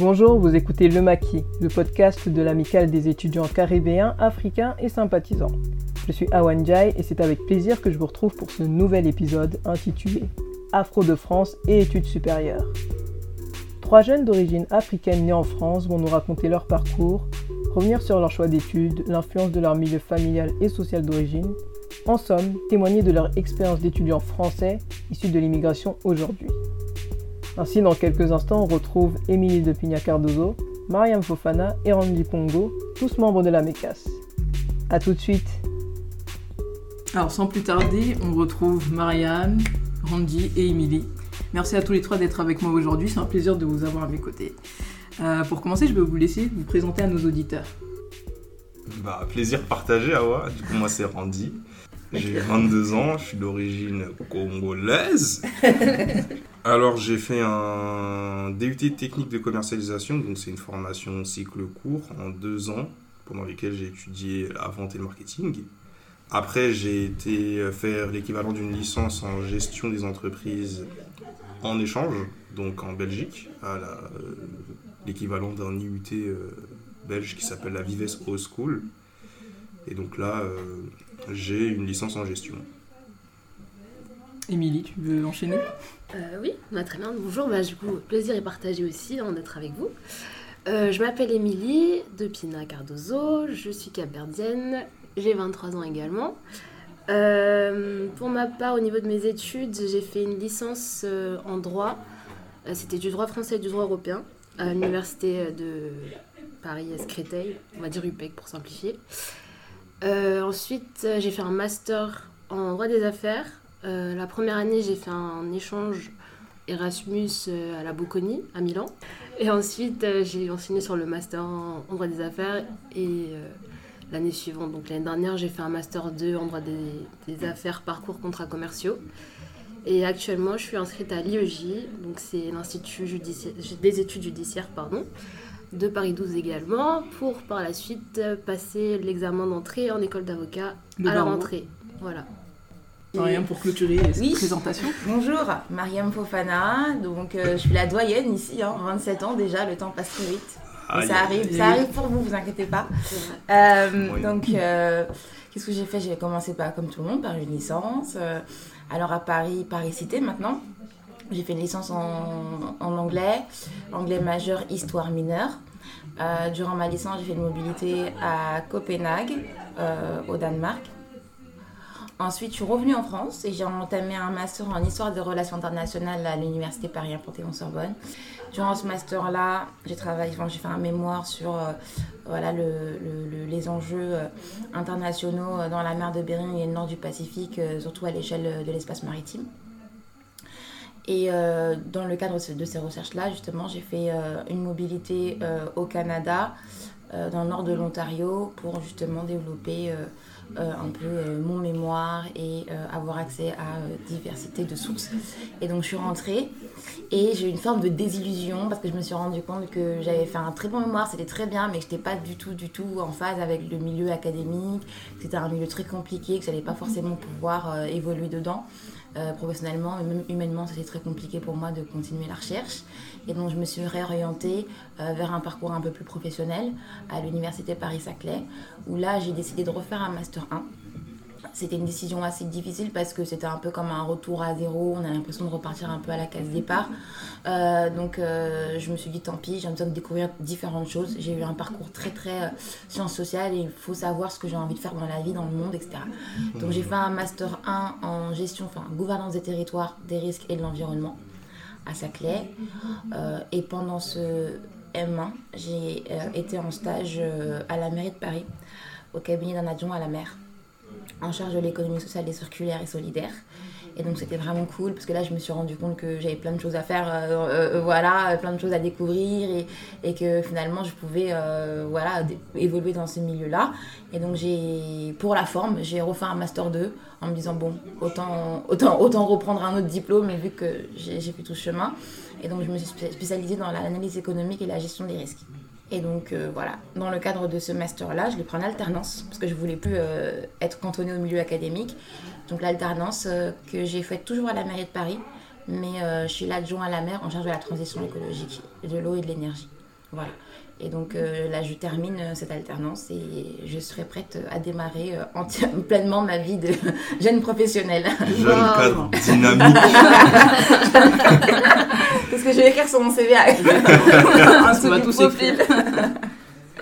Bonjour, vous écoutez Le Maquis, le podcast de l'amicale des étudiants caribéens, africains et sympathisants. Je suis Awan Jai et c'est avec plaisir que je vous retrouve pour ce nouvel épisode intitulé Afro de France et études supérieures. Trois jeunes d'origine africaine nés en France vont nous raconter leur parcours, revenir sur leur choix d'études, l'influence de leur milieu familial et social d'origine, en somme, témoigner de leur expérience d'étudiants français issus de l'immigration aujourd'hui. Ainsi, dans quelques instants, on retrouve Émilie de Pigna Cardozo, Mariam Fofana et Randy Pongo, tous membres de la MECAS. A tout de suite Alors sans plus tarder, on retrouve Marianne, Randy et Émilie. Merci à tous les trois d'être avec moi aujourd'hui, c'est un plaisir de vous avoir à mes côtés. Euh, pour commencer, je vais vous laisser vous présenter à nos auditeurs. Bah, plaisir partagé, Awa. Du coup, moi, c'est Randy. J'ai 22 ans, je suis d'origine congolaise. Alors, j'ai fait un DUT technique de commercialisation, donc c'est une formation cycle court en deux ans, pendant lesquels j'ai étudié la vente et le marketing. Après, j'ai été faire l'équivalent d'une licence en gestion des entreprises en échange, donc en Belgique, à l'équivalent d'un IUT euh, belge qui s'appelle la Vives High School. Et donc là, euh, j'ai une licence en gestion. Émilie, tu veux enchaîner? Euh, Oui, bah, très bien. Bonjour, bah, du coup, plaisir et partagé aussi hein, d'être avec vous. Euh, je m'appelle Émilie de Pina Cardozo, je suis capverdienne, j'ai 23 ans également. Euh, pour ma part, au niveau de mes études, j'ai fait une licence en droit. C'était du droit français et du droit européen à l'université de Paris-Créteil, on va dire UPEC pour simplifier. ensuite, j'ai fait un master en droit des affaires euh, la première année, j'ai fait un échange Erasmus euh, à la Bocconi, à Milan. Et ensuite, euh, j'ai enseigné sur le master en droit des affaires. Et l'année suivante, donc l'année dernière, j'ai fait un master 2 en droit des, affaires, parcours contrats commerciaux. Et actuellement, je suis inscrite à l'IEJ, donc c'est l'Institut des études judiciaires, pardon, de Paris 12 également, pour par la suite passer l'examen d'entrée en école d'avocat à la rentrée. Voilà. Mariam pour clôturer cette présentation. Bonjour, Mariam Fofana. Donc, euh, je suis la doyenne ici, hein, 27 ans déjà, le temps passe très vite. ça arrive, ça arrive pour vous, vous inquiétez pas. Euh, donc, euh, qu'est-ce que j'ai fait? J'ai commencé par, comme tout le monde par une licence. alors à Paris, Paris Cité maintenant. J'ai fait une licence en, en anglais, anglais majeur, histoire mineure. durant ma licence, j'ai fait une mobilité à Copenhague, au Danemark. Ensuite, je suis revenue en France et j'ai entamé un master en histoire des relations internationales à l'université Paris Panthéon-Sorbonne. Durant ce master-là, j'ai travaillé, j'ai fait un mémoire sur euh, voilà, les enjeux euh, internationaux euh, dans la mer de Bering et le nord du Pacifique, surtout à l'échelle de l'espace maritime. Et dans le cadre de ces recherches-là, justement, j'ai fait une mobilité au Canada, dans le nord de l'Ontario, pour justement développer un peu euh, mon mémoire et euh, avoir accès à diversité de sources. Et donc je suis rentrée et j'ai eu une forme de désillusion parce que je me suis rendu compte que j'avais fait un très bon mémoire, c'était très bien, mais que je n'étais pas du tout, du tout en phase avec le milieu académique. C'était un milieu très compliqué, que je n'allais pas forcément pouvoir évoluer dedans. professionnellement, et même humainement, c'était très compliqué pour moi de continuer la recherche. Et donc, je me suis réorientée euh, vers un parcours un peu plus professionnel à l'université Paris-Saclay, où là, j'ai décidé de refaire un Master 1. C'était une décision assez difficile parce que c'était un peu comme un retour à zéro. On a l'impression de repartir un peu à la case départ. Euh, donc, euh, je me suis dit, tant pis, j'ai besoin de découvrir différentes choses. J'ai eu un parcours très, très sciences sociales et il faut savoir ce que j'ai envie de faire dans la vie, dans le monde, etc. Donc, j'ai fait un Master 1 en gestion, enfin, gouvernance des territoires, des risques et de l'environnement à Saclay. Euh, et pendant ce M1, j'ai euh, été en stage euh, à la mairie de Paris, au cabinet d'un adjoint à la maire, en charge de l'économie sociale et circulaire et solidaire. Et donc c'était vraiment cool parce que là je me suis rendu compte que j'avais plein de choses à faire, voilà, plein de choses à découvrir et, que finalement je pouvais voilà, évoluer dans ce milieu-là. Et donc j'ai, pour la forme, j'ai refait un master 2 en me disant bon, autant, autant, autant reprendre un autre diplôme vu que j'ai, fait tout ce chemin. Et donc je me suis spécialisée dans l'analyse économique et la gestion des risques. Et donc voilà, dans le cadre de ce master-là, je l'ai pris en alternance parce que je voulais plus être cantonnée au milieu académique. Donc l'alternance euh, que j'ai faite toujours à la mairie de Paris, mais euh, je suis l'adjoint à la maire en charge de la transition écologique, de l'eau et de l'énergie. Voilà. Et donc là, je termine cette alternance et je serai prête à démarrer pleinement ma vie de jeune professionnelle. Jeune cadre dynamique. Parce que je vais écrire sur mon CV. Ah, ça va tous écrire.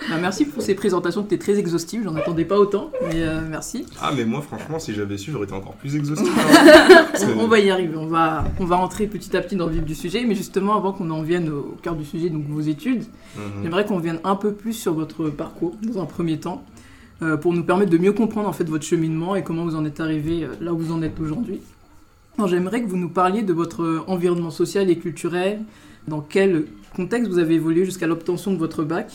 Bah, merci pour ces présentations, tu es très exhaustives, j'en attendais pas autant, mais euh, merci. Ah mais moi franchement si j'avais su j'aurais été encore plus exhaustif. on, va y arriver, on va, on va entrer petit à petit dans le vif du sujet, mais justement avant qu'on en vienne au cœur du sujet, donc vos études, mhm. j'aimerais qu'on vienne un peu plus sur votre parcours dans un premier temps, euh, pour nous permettre de mieux comprendre en fait votre cheminement et comment vous en êtes arrivé euh, là où vous en êtes aujourd'hui. J'aimerais que vous nous parliez de votre environnement social et culturel, dans quel contexte vous avez évolué jusqu'à l'obtention de votre bac,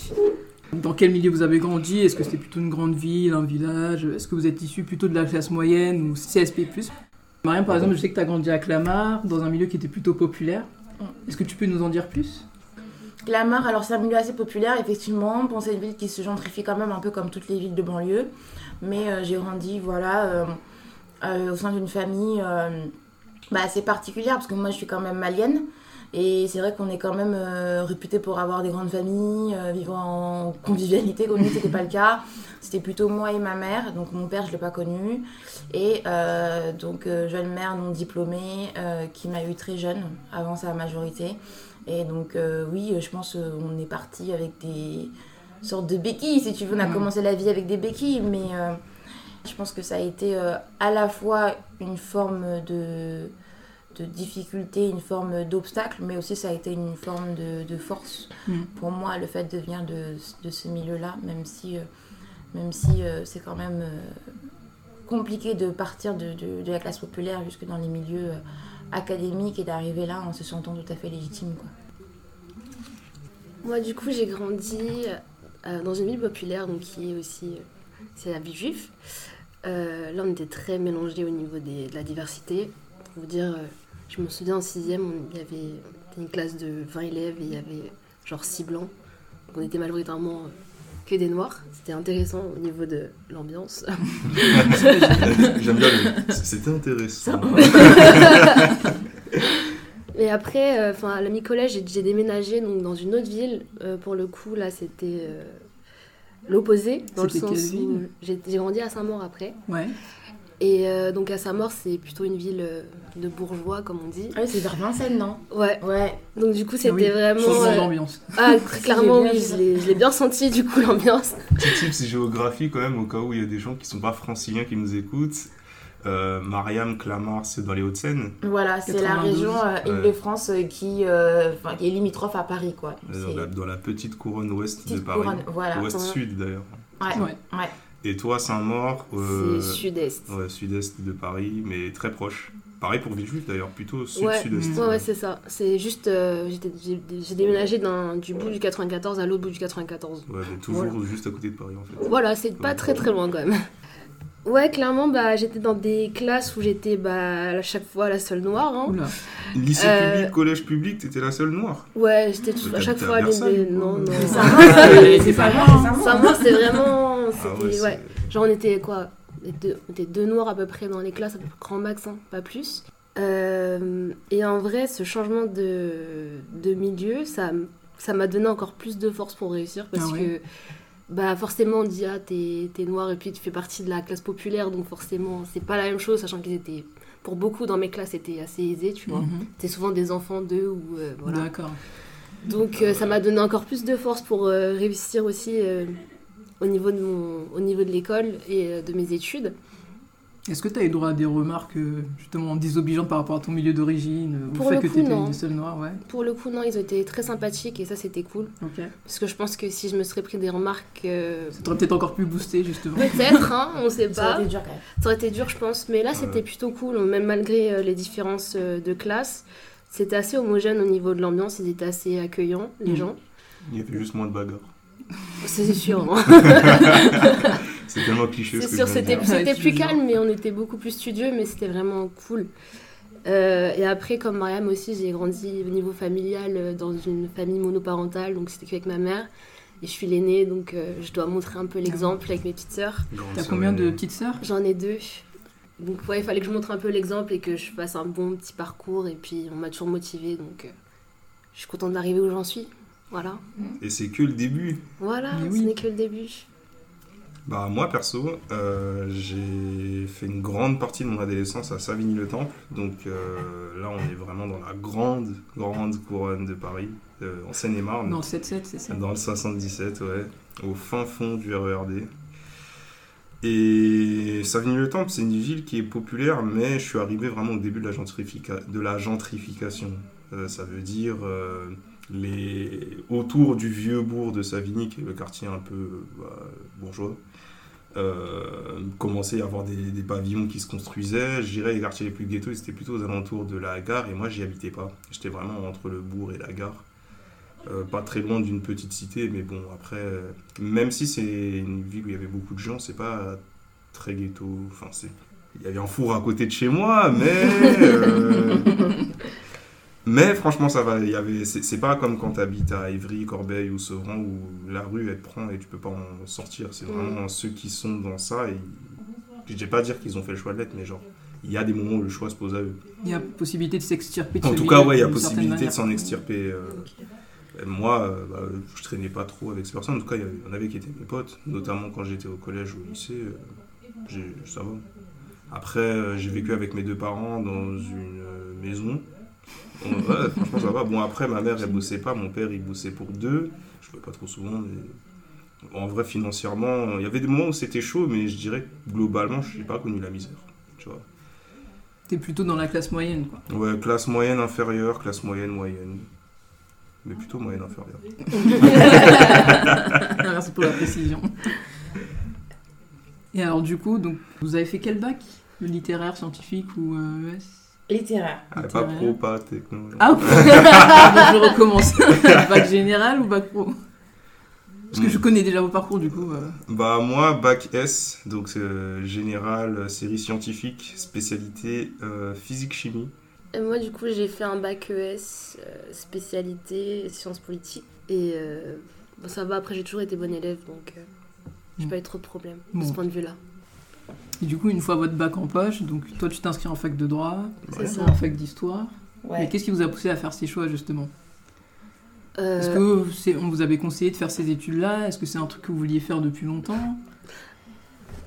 dans quel milieu vous avez grandi? Est-ce que c'était plutôt une grande ville, un village? Est-ce que vous êtes issu plutôt de la classe moyenne ou CSP Mariam, par exemple, je sais que tu as grandi à Clamart, dans un milieu qui était plutôt populaire. Est-ce que tu peux nous en dire plus? Clamart, alors c'est un milieu assez populaire, effectivement. Bon, c'est une ville qui se gentrifie quand même un peu comme toutes les villes de banlieue. Mais euh, j'ai grandi, voilà, euh, euh, au sein d'une famille bah, assez particulière, parce que moi je suis quand même malienne. Et c'est vrai qu'on est quand même euh, réputé pour avoir des grandes familles, euh, vivant en convivialité. Comme nous, c'était pas le cas. C'était plutôt moi et ma mère. Donc mon père, je l'ai pas connu. Et euh, donc jeune mère non diplômée qui m'a eu très jeune, avant sa majorité. Et donc oui, je pense qu'on est parti avec des sortes de béquilles, si tu veux. On a mmh. commencé la vie avec des béquilles, mais je pense que ça a été à la fois une forme de de difficulté, une forme d'obstacle, mais aussi ça a été une forme de, force mm. pour moi, le fait de venir de, ce milieu-là, même si, euh, même si euh, c'est quand même euh, compliqué de partir de, la classe populaire jusque dans les milieux académiques et d'arriver là en se sentant tout à fait légitime. Quoi. Moi, du coup, j'ai grandi dans une ville populaire, donc qui est aussi c'est la vie juive. là, on était très mélangés au niveau de la diversité. Pour vous dire, je me souviens en sixième, il y avait une classe de 20 élèves et il y avait genre 6 blancs. Donc on était majoritairement euh, que des noirs. C'était intéressant au niveau de l'ambiance. J'aime bien, c'était intéressant. Et après, euh, enfin, à la mi-collège, j'ai déménagé donc, dans une autre ville. Euh, pour le coup, là, c'était l'opposé, dans le sens où j'ai grandi à Saint-Maur après. Ouais. Et euh, donc à sa mort, c'est plutôt une ville euh, de bourgeois, comme on dit. Ah oui, c'est vers Vincennes, non? Ouais. Ouais. Donc du coup, c'était vraiment. Changement euh... d'ambiance. Ah, très clairement, oui, je l'ai bien senti, du coup, l'ambiance. Petit tips géographie, quand même, au cas où il y a des gens qui sont pas franciliens qui nous écoutent. Euh, Mariam, Clamart, c'est dans les Hauts-de-Seine. Voilà, c'est la région Île-de-France qui, qui, est limitrophe à Paris, quoi. Dans la, dans la, petite couronne ouest de Paris. Couronne, voilà. Ouest-sud, d'ailleurs. Ouais. ouais. ouais. Et toi, Saint-Maur euh, C'est sud-est. Ouais, sud-est de Paris, mais très proche. Pareil pour Villejuif d'ailleurs, plutôt sud-sud-est. Ouais, ouais, c'est ça. C'est juste, euh, j'ai déménagé du bout du 94 à l'autre bout du 94. Ouais, mais toujours juste à côté de Paris en fait. Voilà, c'est pas très très loin quand même. Ouais, clairement, bah, j'étais dans des classes où j'étais bah, à chaque fois la seule noire. Hein. Lycée euh, public, collège public, t'étais la seule noire Ouais, j'étais à chaque fois... Les... Non, non. C'est pas moi, c'est vraiment... Ah ouais, Genre, on était quoi on était deux noirs à peu près dans les classes, à peu près grand max, hein, pas plus. Euh, et en vrai, ce changement de, de milieu, ça m'a donné encore plus de force pour réussir parce ah que bah forcément on dit ah t'es noir et puis tu fais partie de la classe populaire donc forcément c'est pas la même chose sachant qu'ils étaient pour beaucoup dans mes classes c'était assez aisé tu vois. C'était souvent des enfants d'eux ou euh, voilà. D'accord. Donc euh, ça m'a donné encore plus de force pour euh, réussir aussi au niveau de mon au niveau de l'école et de mes études est-ce que tu as eu droit à des remarques euh, justement désobligeantes par rapport à ton milieu d'origine Pour le fait coup, que tu étais une seule noire ouais. Pour le coup, non, ils ont été très sympathiques et ça, c'était cool. Parce que je pense que si je me serais pris des remarques. Euh, ça t'aurait peut-être encore plus boosté, justement. Peut-être, hein, on sait pas. Ça aurait été dur quand même. Ça aurait été dur, je pense. Mais là, c'était plutôt cool, même malgré euh, les différences de classe. C'était assez homogène au niveau de l'ambiance, ils étaient assez accueillants, les mmh. gens. Il y avait juste moins de bagarres. C'est sûr. c'est tellement cliché. C'est sûr, c'était plus calme, mais on était beaucoup plus studieux, mais c'était vraiment cool. Euh, et après, comme Mariam aussi, j'ai grandi au niveau familial euh, dans une famille monoparentale, donc c'était qu'avec ma mère. Et je suis l'aînée, donc euh, je dois montrer un peu l'exemple avec mes petites sœurs. T'as combien de petites sœurs? J'en ai deux. Donc ouais, il fallait que je montre un peu l'exemple et que je fasse un bon petit parcours. Et puis on m'a toujours motivée, donc je suis contente d'arriver où j'en suis. Voilà. Et c'est que le début. Voilà, ce n'est que le début. Bah moi perso, euh, j'ai fait une grande partie de mon adolescence à Savigny-le-Temple, donc euh, là on est vraiment dans la grande, grande couronne de Paris, euh, en Seine-et-Marne. Dans le 7-7, c'est ça? Dans le 77, ouais, au fin fond du RERD. Et Savigny-le-Temple, c'est une ville qui est populaire, mais je suis arrivé vraiment au début de la, de la gentrification. ça veut dire autour du vieux bourg de Savigny, qui est le quartier un peu bah, bourgeois, euh, commençait à avoir des, pavillons qui se construisaient. Je dirais les quartiers les plus ghettos, c'était plutôt aux alentours de la gare, et moi j'y habitais pas. J'étais vraiment entre le bourg et la gare. Euh, pas très loin d'une petite cité, mais bon, après, même si c'est une ville où il y avait beaucoup de gens, c'est pas très ghetto. Enfin, il y avait un four à côté de chez moi, mais euh, Mais franchement, ça va. y avait, c'est, pas comme quand tu habites à Ivry, Corbeil ou Sevran où la rue elle te prend et tu peux pas en sortir. C'est vraiment ceux qui sont dans ça. Et je vais pas dire qu'ils ont fait le choix de l'être, mais genre, il y a des moments où le choix se pose à eux. Il y a possibilité de s'extirper de En tout cas, ouais, il y a possibilité de s'en extirper. Euh, moi, euh, bah, je traînais pas trop avec ces personnes. En tout cas, il y en avait qui étaient mes potes, notamment quand j'étais au collège ou au lycée. Euh, ça va. Après, j'ai vécu avec mes deux parents dans une maison Ouais, franchement, ça va. Bon, après, ma mère, elle bossait pas. Mon père, il bossait pour deux. Je ne pas trop souvent, mais en vrai, financièrement, il y avait des moments où c'était chaud, mais je dirais que globalement, je n'ai pas connu la misère. Tu vois. T'es plutôt dans la classe moyenne, quoi. Ouais, classe moyenne inférieure, classe moyenne moyenne. Mais plutôt moyenne inférieure. Merci pour la précision. Et alors, du coup, donc, vous avez fait quel bac Littéraire, scientifique ou ES Littéraire. Ah, pas pro, pas techno. Ah, je recommence. bac général ou bac pro? Parce que je hmm. connais déjà vos parcours du coup. Euh. Bah moi, bac S, donc euh, général, série scientifique, spécialité euh, physique-chimie. moi du coup j'ai fait un bac ES, spécialité sciences politiques. Et ça va, après j'ai toujours été bonne élève donc j'ai hmm. pas eu trop de problèmes de ce point de vue-là. Et du coup, une fois votre bac en poche, donc toi tu t'inscris en fac de droit, en fac d'histoire. Mais qu'est-ce qui vous a poussé à faire ces choix justement? Euh, Est-ce que on vous avait conseillé de faire ces études-là? Est-ce que c'est un truc que vous vouliez faire depuis longtemps?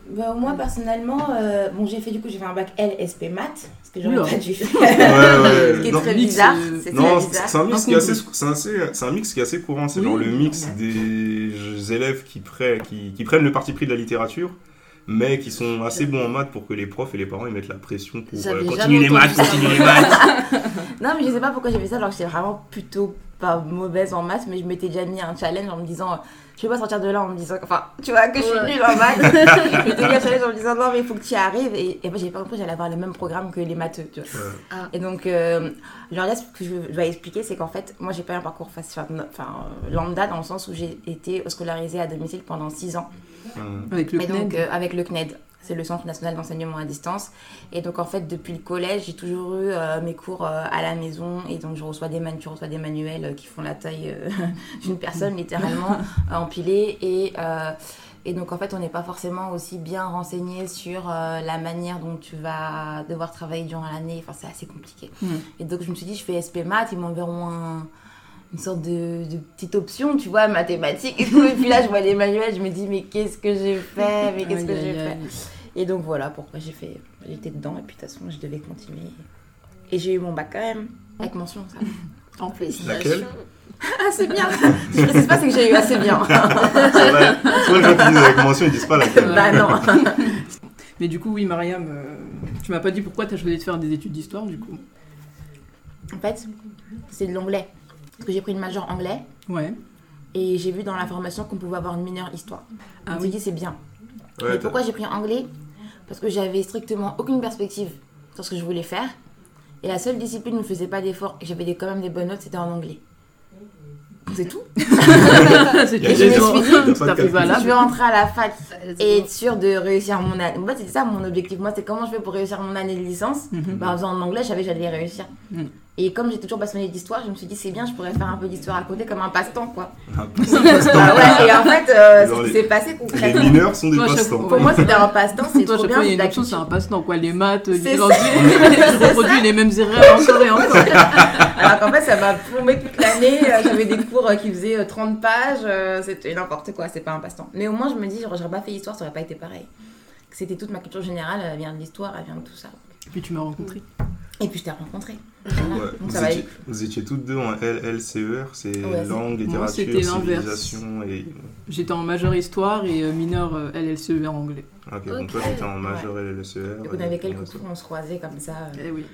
Bah, moi personnellement, euh, bon j'ai fait du coup j'ai fait un bac LSP maths, ce que j'aurais pas dû faire. Ouais, ouais. ce qui est très bizarre. C'est non, c'est un mix qui est assez, c'est un, mix qui est assez courant. C'est genre le mix des élèves qui, prennent, qui, qui prennent le parti pris de la littérature mais qui sont assez bons en maths pour que les profs et les parents ils mettent la pression pour euh, continuer les maths, continuer les maths. non, mais je sais pas pourquoi j'ai fait ça, alors que j'étais vraiment plutôt pas mauvaise en maths, mais je m'étais déjà mis un challenge en me disant je vais pas sortir de là en me disant enfin tu vois que je suis nulle en maths je m'étais mis un challenge en me disant non mais il faut que tu y arrives et, et moi j'ai pas compris j'allais avoir le même programme que les maths tu vois. Ah. et donc euh, genre là ce que je dois expliquer c'est qu'en fait moi j'ai pas eu un parcours enfin, lambda dans le sens où j'ai été scolarisée à domicile pendant 6 ans avec le et donc euh, avec le CNED c'est le Centre national d'enseignement à distance. Et donc, en fait, depuis le collège, j'ai toujours eu euh, mes cours euh, à la maison. Et donc, je reçois des, man reçois des manuels euh, qui font la taille d'une personne, littéralement, empilée. Et, et donc, en fait, on n'est pas forcément aussi bien renseigné sur la manière dont tu vas devoir travailler durant l'année. Enfin, c'est assez compliqué. Et donc, je me suis dit, je fais SP Math, ils m'enverront une sorte de, de, petite option, tu vois, mathématiques et Et puis là, je vois les manuels, je me dis, mais qu'est-ce que j'ai fait Mais qu'est-ce que j'ai fait et donc voilà pourquoi j'ai fait. J'étais dedans et puis de toute façon je devais continuer. Et j'ai eu mon bac quand même, avec mention ça. En plus. Laquelle ah, c'est bien Ce qui se passe, c'est que j'ai eu assez bien. Soit les gens qui disent avec mention, ils disent pas laquelle. Bah non. Mais du coup, oui, Mariam, euh, tu m'as pas dit pourquoi tu as choisi de faire des études d'histoire du coup En fait, c'est de l'anglais. Parce que j'ai pris une majeure anglais. Ouais. Et j'ai vu dans la formation qu'on pouvait avoir une mineure histoire. Ah oui. dit c'est bien. Mais pourquoi j'ai pris anglais? Parce que j'avais strictement aucune perspective sur ce que je voulais faire. Et la seule discipline où je ne faisais pas d'efforts et j'avais quand même des bonnes notes, c'était en anglais. C'est tout. et je me suis dit, je vais rentrer à la fac et être sûre de réussir mon année. c'était ça mon objectif. Moi, c'est comment je fais pour réussir mon année de licence. Mhm. bah, en faisant en anglais, je savais que j'allais réussir. Mhm. Et comme j'étais toujours passionnée d'histoire, je me suis dit, c'est bien, je pourrais faire un peu d'histoire à côté comme un passe-temps, quoi. Un passe-temps. Ouais, et en fait, euh, ce qui les- s'est passé Les concrètement. mineurs sont des passe-temps. Pour moi, c'était un passe-temps, c'est trop bien. il y a c'est une un passe-temps, quoi. Les maths, je reproduis les mêmes erreurs encore et encore. Alors qu'en fait, ça m'a plombé toute l'année. euh, J'avais des cours euh, qui faisaient euh, 30 pages. euh, C'était n'importe quoi, c'est pas un passe-temps. Mais au moins, je me dis, j'aurais pas fait histoire, ça aurait pas été pareil. C'était toute ma culture générale, elle vient de l'histoire, elle vient de tout ça. Et puis tu m'as rencontré. Et puis je t'ai rencontré. Voilà. Ouais, Donc vous, ça va étiez, vous étiez toutes deux en LLCER, c'est Ouais, langue, littérature, civilisation et. J'étais en majeure histoire et euh, mineur euh, LLCE en anglais. Ok, donc toi t'étais en majeur LLCER. Donc on et- avait quelques ouais, cours, on se croisait comme ça. euh. Eh oui.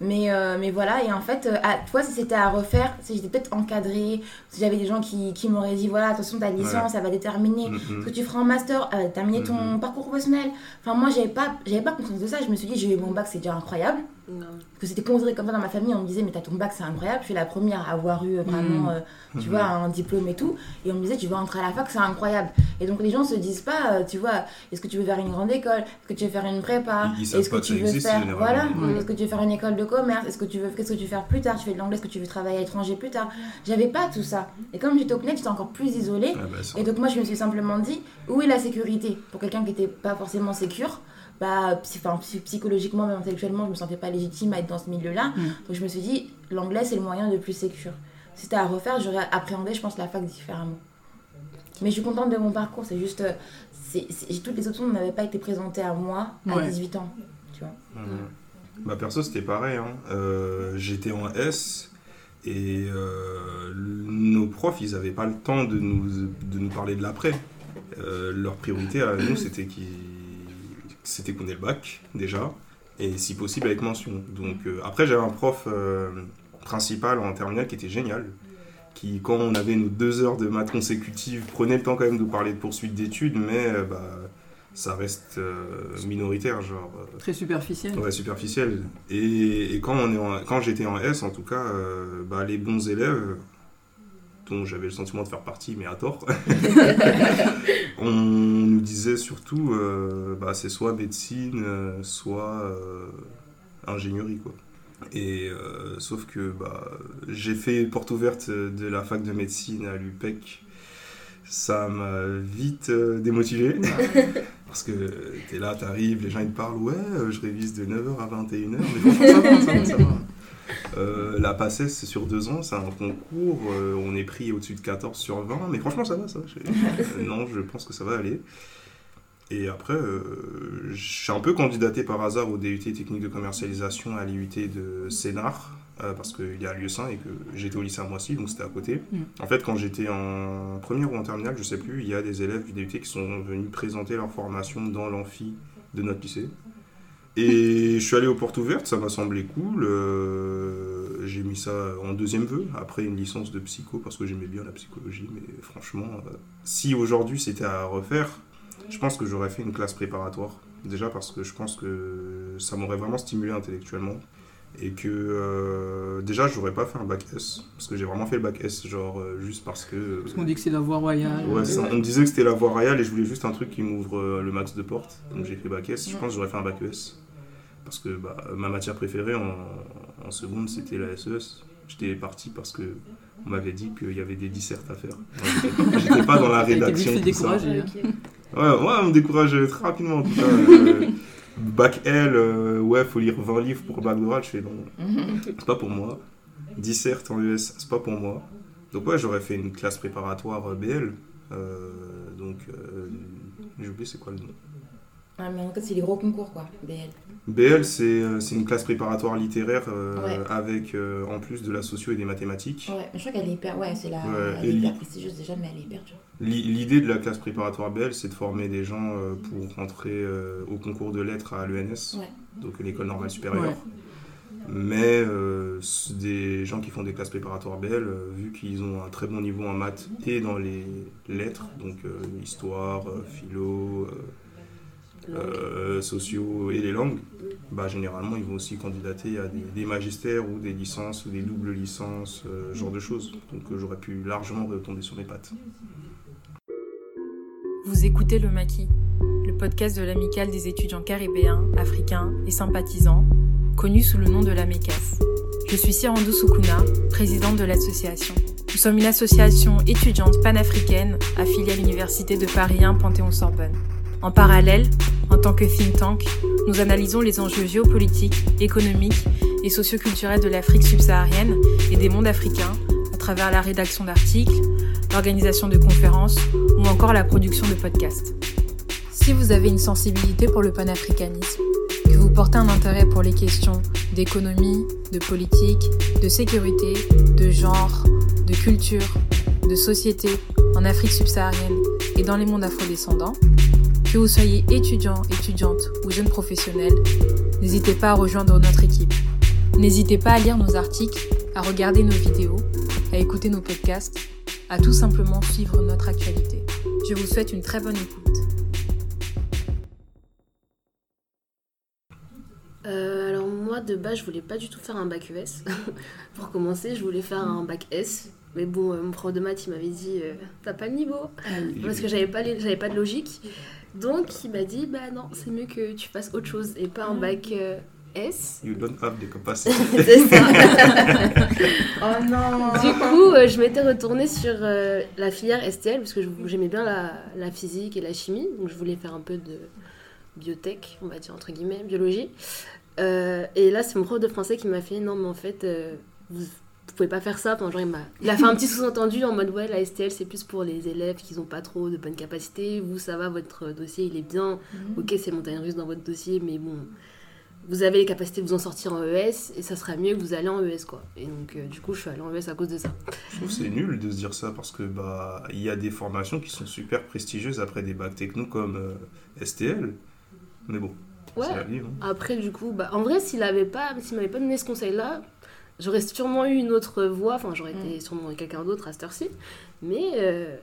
Mais, euh, mais voilà, et en fait, à, tu vois, si c'était à refaire, si j'étais peut-être encadrée, si j'avais des gens qui, qui m'auraient dit, voilà, attention, ta licence, elle va déterminer Mm, ce mm. que tu feras en master, elle va déterminer ton Mhm. parcours professionnel. Enfin, moi, j'avais pas, j'avais pas conscience de ça. Je me suis dit, j'ai eu mon bac, c'est déjà incroyable. Non. Parce que c'était considéré comme ça dans ma famille, on me disait, mais t'as ton bac, c'est incroyable. Je suis la première à avoir eu euh, vraiment, Mhm. euh, tu Mhm. vois, un diplôme et tout. Et on me disait, tu vas entrer à la fac, c'est incroyable. Et donc, les gens se disent pas, euh, tu vois, est-ce que tu veux faire une grande école? Est-ce que tu veux faire une prépa? Ils- ils savent Est-ce que pas que tu veux existe, faire, voilà, Ouais. est-ce que tu veux faire une école de commerce? Est-ce que tu veux, qu'est-ce que tu veux faire plus tard? Tu fais de l'anglais, est-ce que tu veux travailler à l'étranger plus tard? J'avais pas tout ça. Et comme j'étais au CNED, j'étais encore plus isolée. Ah bah, Et donc moi je me suis simplement dit, où est la sécurité? Pour quelqu'un qui n'était pas forcément sécure, bah, enfin, psy- psychologiquement, même intellectuellement, je me sentais pas légitime à être dans ce milieu-là. Mm. Donc je me suis dit, l'anglais c'est le moyen de plus sécure. Si c'était à refaire, j'aurais appréhendé, je pense, la fac différemment. Mais je suis contente de mon parcours, c'est juste, euh, toutes les options ne m'avaient pas été présentées à moi à Ouais. 18 ans. Tu vois. Bah perso c'était pareil, hein. Euh, j'étais en S et euh, nos profs ils avaient pas le temps de nous, de nous parler de l'après. Euh, leur priorité à nous c'était qu'ils- c'était qu'on ait le bac déjà et si possible avec mention. Donc euh, après j'avais un prof euh, principal en terminale qui était génial qui quand on avait nos deux heures de maths consécutives prenait le temps quand même de parler de poursuite d'études mais euh, bah, ça reste minoritaire genre Très superficiel. Ouais, superficiel. Et, et quand, on est en- quand j'étais en S, en tout cas, bah, les bons élèves, dont j'avais le sentiment de faire partie, mais à tort, on nous disait surtout, euh, bah, c'est soit médecine, euh, soit euh, ingénierie, quoi. Et euh, sauf que bah, j'ai fait porte ouverte de la fac de médecine à l'UPEC. Ça m'a vite démotivé. Parce que t'es là, t'arrives, les gens ils te parlent, ouais, je révise de 9h à 21h, mais ça va, ça va, ça va. Euh, la PACES c'est sur deux ans, c'est un concours, euh, on est pris au-dessus de 14 sur 20, mais franchement ça va, ça je- non, je pense que ça va aller. Et après, euh, je suis un peu candidaté par hasard au DUT technique de commercialisation à l'IUT de Sénart, parce qu'il y a lieu saint et que j'étais au lycée à Moissy, donc c'était à côté. Mm. En fait, quand j'étais en première ou en terminale, je sais plus, il y a des élèves du DUT qui sont venus présenter leur formation dans l'amphi de notre lycée. Et je suis allé aux portes ouvertes, ça m'a semblé cool. euh, j'ai mis ça en deuxième vœu, après une licence de psycho, parce que j'aimais bien la psychologie. Mais franchement, euh, si aujourd'hui c'était à refaire, je pense que j'aurais fait une classe préparatoire. Déjà parce que je pense que ça m'aurait vraiment stimulé intellectuellement. Et que euh, déjà, j'aurais pas fait un bac S. Parce que j'ai vraiment fait le bac S, genre euh, juste parce que. Parce qu'on dit que c'est la voie royale. Ouais, ça. on me disait que c'était la voie royale et je voulais juste un truc qui m'ouvre euh, le max de porte. Donc j'ai fait bac S. Je pense que j'aurais fait un bac ES. Parce que bah, ma matière préférée en, en seconde, c'était la SES. J'étais parti parce que on m'avait dit qu'il y avait des dissertes à faire. J'étais- pas dans la été rédaction. fait tout ça. hein. Ok. Ouais, ouais, on me décourage très rapidement en tout cas. Euh, bac L, euh, ouais, faut lire 20 livres pour bac d'oral. Je fais non, c'est pas pour moi. Dissert en US, c'est pas pour moi. Donc ouais, j'aurais fait une classe préparatoire euh, BL. Euh, donc, euh, j'ai oublié c'est quoi le nom. Ouais, mais en fait, c'est les gros concours, quoi, BL. BL, c'est euh, c'est une classe préparatoire littéraire euh, Ouais. avec euh, en plus de la socio et des mathématiques. Ouais, mais je crois qu'elle est hyper, ouais, c'est la, Ouais, elle et est hyper li- prestigieuse déjà, mais elle est hyper dure. L'i- L'idée de la classe préparatoire BL, c'est de former des gens euh, pour rentrer euh, au concours de lettres à l'ENS, Ouais. donc l'école normale supérieure. Ouais. Mais euh, des gens qui font des classes préparatoires BL, euh, vu qu'ils ont un très bon niveau en maths et dans les lettres, donc euh, histoire, euh, philo, euh, euh, sociaux et les langues, bah, généralement ils vont aussi candidater à des, magistères ou des licences ou des doubles licences, euh, ce genre de choses. Donc euh, j'aurais pu largement retomber sur mes pattes. Vous écoutez Le Maquis, le podcast de l'amicale des étudiants caribéens, africains et sympathisants, connu sous le nom de la MECAS. Je suis Sirandou Soukouna, présidente de l'association. Nous sommes une association étudiante panafricaine affiliée à l'Université de Paris 1 Panthéon-Sorbonne. En parallèle, en tant que think tank, nous analysons les enjeux géopolitiques, économiques et socioculturels de l'Afrique subsaharienne et des mondes africains à travers la rédaction d'articles, l'organisation de conférences ou encore la production de podcasts. Si vous avez une sensibilité pour le panafricanisme, que vous portez un intérêt pour les questions d'économie, de politique, de sécurité, de genre, de culture, de société en Afrique subsaharienne et dans les mondes afrodescendants, que vous soyez étudiant, étudiante ou jeune professionnel, n'hésitez pas à rejoindre notre équipe. N'hésitez pas à lire nos articles, à regarder nos vidéos, à écouter nos podcasts, à tout simplement suivre notre actualité. Je vous souhaite une très bonne écoute. Euh, alors moi de base je voulais pas du tout faire un bac ES. Pour commencer je voulais faire un bac S. Mais bon euh, mon prof de maths il m'avait dit euh, t'as pas le niveau. Parce que j'avais pas, les- j'avais pas de logique. Donc il m'a dit bah non c'est mieux que tu fasses autre chose et pas un bac euh, S. You don't have the capacity. C'est ça. Oh non Du coup, euh, je m'étais retournée sur euh, la filière STL parce que je- j'aimais bien la, la physique et la chimie. Donc, je voulais faire un peu de biotech, on va dire entre guillemets, biologie. Euh, et là, c'est mon prof de français qui m'a fait Non, mais en fait, euh, vous pouvez pas faire ça. Enfin, genre, il, m'a- il a fait un petit sous-entendu en mode Ouais, la STL, c'est plus pour les élèves qui n'ont pas trop de bonnes capacités. Vous, ça va, votre dossier, il est bien. Ok, c'est montagne russe dans votre dossier, mais bon, vous avez les capacités de vous en sortir en ES et ça sera mieux que vous allez en ES quoi. Et donc euh, du coup je suis allée en ES à cause de ça. Je trouve que c'est nul de se dire ça parce que bah il y a des formations qui sont super prestigieuses après des bacs techno comme euh, STL. Mais bon, Ouais. vie. hein. Après du coup, bah, en vrai s'il avait pas, s'il m'avait pas donné ce conseil là, j'aurais sûrement eu une autre voie, enfin j'aurais été sûrement quelqu'un d'autre à cette heure-ci. Mais euh,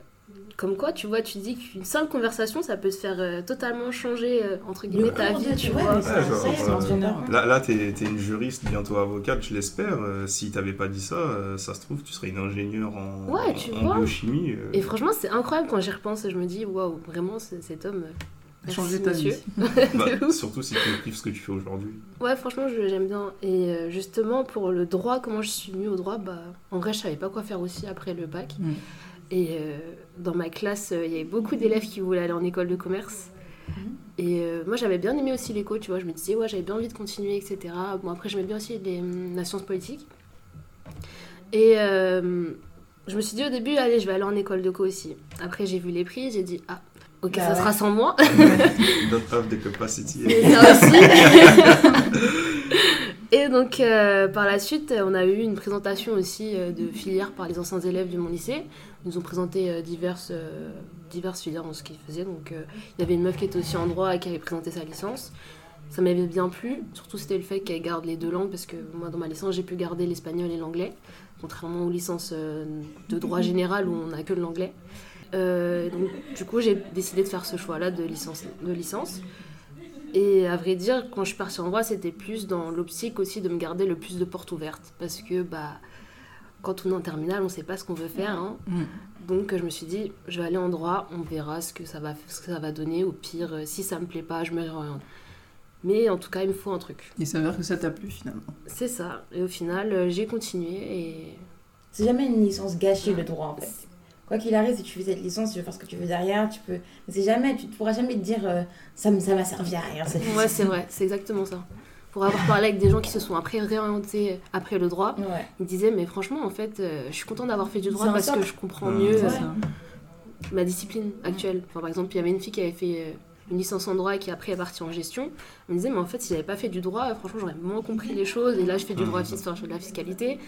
comme quoi tu vois, tu dis qu'une simple conversation ça peut te faire euh, totalement changer euh, entre guillemets ta vie, tu vois. Ouais, genre, euh, c'est un Là, là t'es es une juriste, bientôt avocate, je l'espère. Euh, si t'avais pas dit ça, euh, ça se trouve, tu serais une ingénieure en, Ouais, tu en vois. biochimie. euh. Et franchement c'est incroyable quand j'y repense, je me dis waouh vraiment cet homme. Changer ta vie. Bah, surtout si tu kiffes ce que tu fais aujourd'hui. Ouais, franchement, je- j'aime bien. Et euh, justement, pour le droit, comment je suis venue au droit, bah, en vrai, je savais pas quoi faire aussi après le bac. Mm. Et euh, dans ma classe, euh, il y avait beaucoup d'élèves qui voulaient aller en école de commerce. Et euh, moi, j'avais bien aimé aussi l'éco, tu vois. Je me disais, ouais, j'avais bien envie de continuer, etc. Bon, après, j'aimais bien aussi les, hum, la science politique. Et euh, je me suis dit au début, allez, je vais aller en école de co aussi. Après, j'ai vu les prix, j'ai dit, ah, ok, Bah ça ouais. sera sans moi. Don't have the capacity. Et ça aussi. Et donc, euh, par la suite, on a eu une présentation aussi euh, de filières par les anciens élèves de mon lycée. Ils nous ont présenté euh, diverses, euh, diverses filières en ce qu'ils faisaient. Donc, euh, il y avait une meuf qui était aussi en droit et qui avait présenté sa licence. Ça m'avait bien plu. Surtout, c'était le fait qu'elle garde les deux langues parce que moi, dans ma licence, j'ai pu garder l'espagnol et l'anglais. Contrairement aux licences euh, de droit général où on n'a que l'anglais. Euh, donc, du coup, j'ai décidé de faire ce choix-là de licence. De licence. Et à vrai dire, quand je suis partie en droit, c'était plus dans l'optique aussi de me garder le plus de portes ouvertes. Parce que bah, quand on est en terminale, on ne sait pas ce qu'on veut faire. hein. Mm. Donc je me suis dit, je vais aller en droit, on verra ce que ça va, ce que ça va donner. Au pire, euh, si ça me plaît pas, je me réoriente. Mais en tout cas, il me faut un truc. Il s'avère que ça t'a plu finalement. C'est ça. Et au final, euh, j'ai continué et C'est jamais une licence gâchée le droit en fait. Quoi qu'il arrive, si tu fais cette licence, tu veux faire ce que tu veux derrière, tu peux. Mais c'est jamais, tu ne pourras jamais te dire euh, ça m- ça m'a servi à rien. cette Ouais, c'est vrai, c'est exactement ça. Pour avoir parlé avec des gens qui se sont après réorientés après le droit, Ouais. ils disaient mais franchement en fait, euh, je suis contente d'avoir fait du droit parce que je comprends mieux euh, ma discipline actuelle. Enfin, par exemple, il y avait une fille qui avait fait euh, une licence en droit et qui après est partie en gestion. Elle me disait mais en fait si j'avais pas fait du droit, franchement j'aurais moins compris les choses. Et là je fais du droit fiscal, je fais de la fiscalité.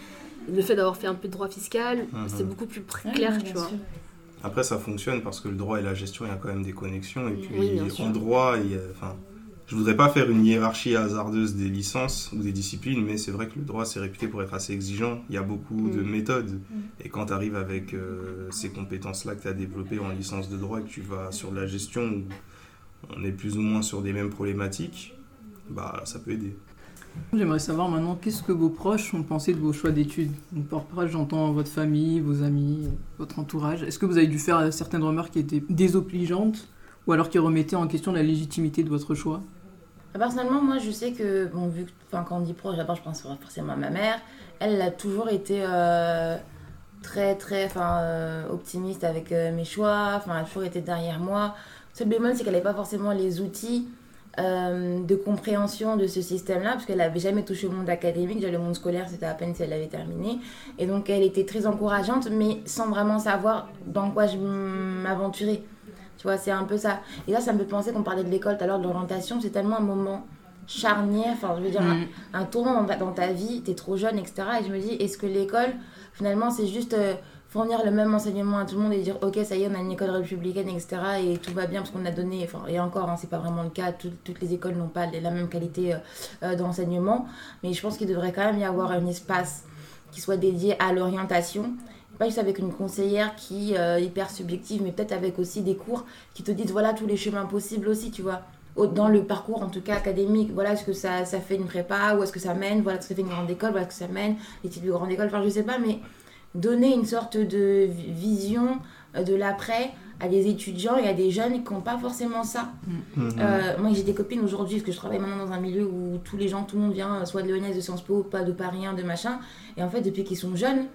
Le fait d'avoir fait un peu de droit fiscal, Mhm. c'est beaucoup plus clair, tu vois. sûr. Après, ça fonctionne parce que le droit et la gestion, il y a quand même des connexions. Et puis, Oui, en droit, il y a- enfin, je voudrais pas faire une hiérarchie hasardeuse des licences ou des disciplines, mais c'est vrai que le droit, c'est réputé pour être assez exigeant. Il y a beaucoup de Mm. méthodes. Et quand tu arrives avec euh, ces compétences-là que tu as développées en licence de droit et que tu vas sur de la gestion où on est plus ou moins sur des mêmes problématiques, bah, ça peut aider. J'aimerais savoir maintenant qu'est-ce que vos proches ont pensé de vos choix d'études? Par proche, j'entends votre famille, vos amis, votre entourage. Est-ce que vous avez dû faire certaines remarques qui étaient désobligeantes ou alors qui remettaient en question la légitimité de votre choix? Personnellement, moi, je sais que, vu que quand on dit proche, d'abord, je pense forcément à ma mère. Elle a toujours été euh, très, très enfin, euh, optimiste avec euh, mes choix. Enfin, elle a toujours été derrière moi. Le seul bémol, c'est qu'elle n'avait pas forcément les outils de compréhension de ce système-là, parce qu'elle n'avait jamais touché au monde académique. Déjà, le monde scolaire, c'était à peine si elle l'avait terminé. Et donc, elle était très encourageante, mais sans vraiment savoir dans quoi je m'aventurais. Tu vois, c'est un peu ça. Et là, ça me fait penser qu'on parlait de l'école tout à l'heure, de l'orientation. C'est tellement un moment charnière, enfin, je veux dire, mm. un, tournant dans ta, vie, tu es trop jeune, etc. Et je me dis, est-ce que l'école, finalement, c'est juste euh, fournir le même enseignement à tout le monde et dire, ok, ça y est, on a une école républicaine, etc. Et tout va bien parce qu'on a donné, enfin, et encore, hein, c'est pas vraiment le cas, toutes les écoles n'ont pas la même qualité euh, euh, d'enseignement. Mais je pense qu'il devrait quand même y avoir un espace qui soit dédié à l'orientation pas juste avec une conseillère qui est hyper subjective, mais peut-être avec aussi des cours qui te disent voilà tous les chemins possibles aussi, tu vois dans le parcours en tout cas académique, voilà est-ce que ça, ça fait une prépa, ou est-ce que ça mène, voilà est-ce que ça fait une grande école, voilà est-ce que ça mène, les types de grande école, enfin je sais pas, mais donner une sorte de vision euh, de l'après à des étudiants et à des jeunes qui n'ont pas forcément ça. Mm. Euh, moi j'ai des copines aujourd'hui, parce que je travaille maintenant dans un milieu où tous les gens, tout le monde vient, soit de Lyonnaise, de Sciences Po, pas de Paris de machin, et en fait depuis qu'ils sont jeunes,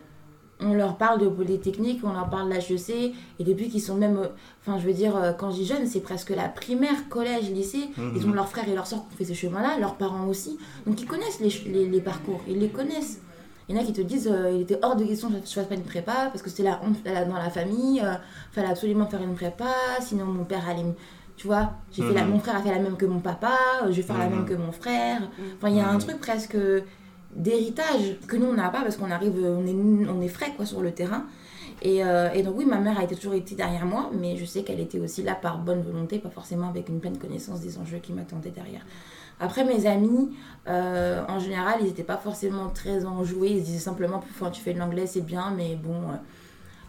on leur parle de polytechnique, on leur parle de l'HEC, et depuis qu'ils sont même, euh, enfin je veux dire, euh, quand je dis jeunes, c'est presque la primaire, collège, lycée, mhm. ils ont leurs frères et leurs soeurs qui ont fait ce chemin-là, leurs parents aussi, donc ils connaissent les, les, parcours, ils les connaissent. Il y en a qui te disent, euh, il était hors de question que je fasse pas une prépa, parce que c'était la honte dans la famille, il fallait absolument faire une prépa, sinon mon père allait me... Tu vois, j'ai fait la, mhm. mon frère a fait la même que mon papa, je vais faire la même mhm. que mon frère. Enfin, il y a un truc presque d'héritage que nous on n'a pas parce qu'on arrive, on est, on est frais quoi sur le terrain. Et, euh, et, donc oui, ma mère a été, toujours été derrière moi, mais je sais qu'elle était aussi là par bonne volonté, pas forcément avec une pleine connaissance des enjeux qui m'attendaient derrière. Après, mes amis, euh, en général, ils n'étaient pas forcément très enjoués. Ils disaient simplement, tu fais de l'anglais, c'est bien, mais bon, euh,